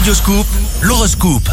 Radioscoop, l'horoscope.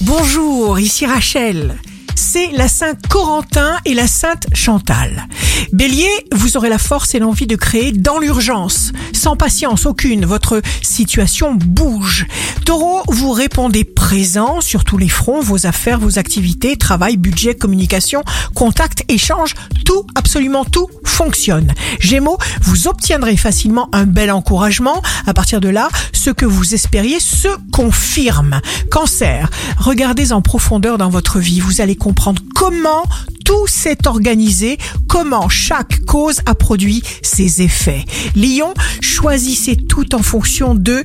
Bonjour, ici Rachel. C'est la Sainte Corentin et la Sainte Chantal. Bélier, vous aurez la force et l'envie de créer dans l'urgence. Sans patience aucune, votre situation bouge. Taureau, vous répondez présent sur tous les fronts, vos affaires, vos activités, travail, budget, communication, contact, échange, tout, absolument tout fonctionne. Gémeaux, vous obtiendrez facilement un bel encouragement. À partir de là, ce que vous espériez se confirme. Cancer, regardez en profondeur dans votre vie. Vous allez comprendre comment tout s'est organisé, comment chaque cause a produit ses effets. Lion, choisissez tout en fonction de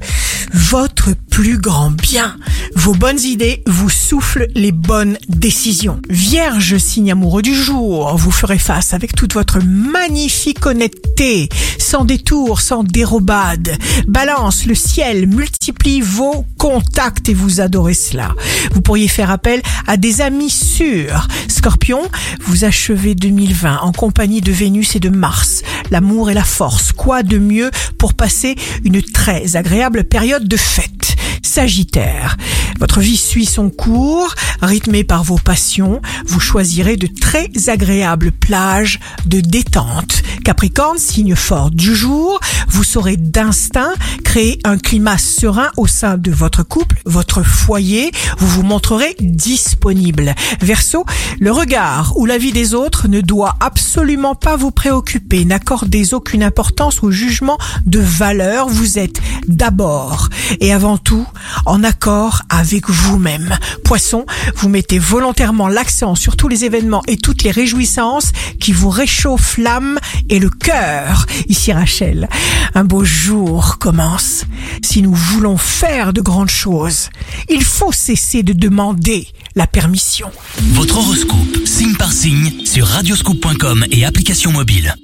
votre plus grand bien. Vos bonnes idées vous soufflent les bonnes décisions. Vierge, signe amoureux du jour, vous ferez face avec toute votre magnifique honnêteté, sans détour, sans dérobade. Balance, le ciel multiplie vos contacts et vous adorez cela. Vous pourriez faire appel à des amis sûrs. Scorpion, vous achevez 2020 en compagnie de Vénus et de Mars. L'amour et la force. Quoi de mieux pour passer une très agréable période de fête? Sagittaire, votre vie suit son cours, rythmée par vos passions. Vous choisirez de très agréables plages de détente. Capricorne, signe fort du jour, vous saurez d'instinct créer un climat serein au sein de votre couple, votre foyer. Vous vous montrerez disponible. Verseau, le regard ou la vie des autres ne doit absolument pas vous préoccuper. N'accordez aucune importance au jugement de valeur. Vous êtes d'abord et avant tout en accord avec vous-même. Poisson, vous mettez volontairement l'accent sur tous les événements et toutes les réjouissances qui vous réchauffent l'âme et le cœur. Ici Rachel, un beau jour commence. Si nous voulons faire de grandes choses, il faut cesser de demander la permission. Votre horoscope, signe par signe, sur radioscoop.com et application mobile.